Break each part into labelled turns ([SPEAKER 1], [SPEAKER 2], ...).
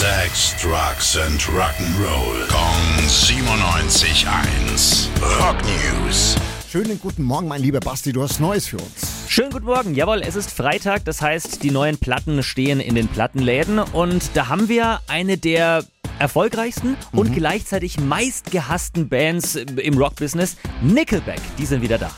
[SPEAKER 1] Sex, Drugs and Rock'n'Roll. Kong 97.1. Rock News.
[SPEAKER 2] Schönen guten Morgen, mein lieber Basti, du hast Neues für uns.
[SPEAKER 3] Schönen guten Morgen. Jawohl, es ist Freitag, das heißt, die neuen Platten stehen in den Plattenläden und da haben wir eine der erfolgreichsten und gleichzeitig meistgehassten Bands im Rockbusiness, Nickelback. Die sind wieder da.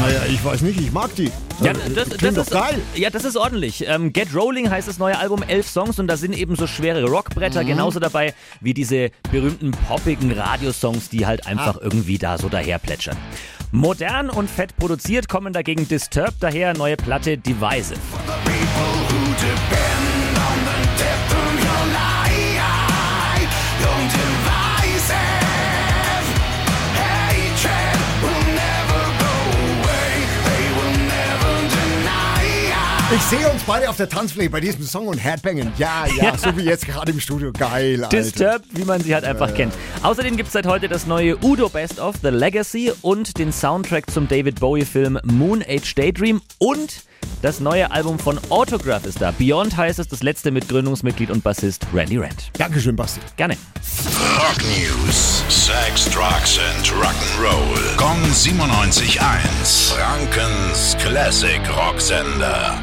[SPEAKER 2] Naja, ich weiß nicht, ich mag die.
[SPEAKER 3] Ja,
[SPEAKER 2] Äh,
[SPEAKER 3] das, das ist,
[SPEAKER 2] geil.
[SPEAKER 3] Ja, das ist ordentlich. Ähm, Get Rolling heißt das neue Album, elf Songs und da sind eben so schwere Rockbretter
[SPEAKER 2] Mhm.
[SPEAKER 3] genauso dabei wie diese berühmten poppigen Radiosongs, die halt einfach
[SPEAKER 2] Ah.
[SPEAKER 3] irgendwie da so daher plätschern. Modern und fett produziert kommen dagegen Disturbed daher, neue Platte Divisive.
[SPEAKER 4] The people who depend
[SPEAKER 2] Ich sehe uns beide auf der Tanzfläche bei diesem Song und Headbangen. Ja, ja, so wie jetzt gerade im Studio. Geil, Alter.
[SPEAKER 3] Disturbed, wie man sie halt einfach kennt. Außerdem gibt es seit heute das neue Udo Best of The Legacy und den Soundtrack zum David Bowie-Film Moon Age Daydream und das neue Album von Autograph ist da. Beyond heißt es, das letzte mit Gründungsmitglied und Bassist Randy Rand.
[SPEAKER 2] Dankeschön, Basti.
[SPEAKER 3] Gerne.
[SPEAKER 1] Rock News. Sex, Drugs and Rock'n'Roll. Kong 97.1. Frankens Classic Rocksender.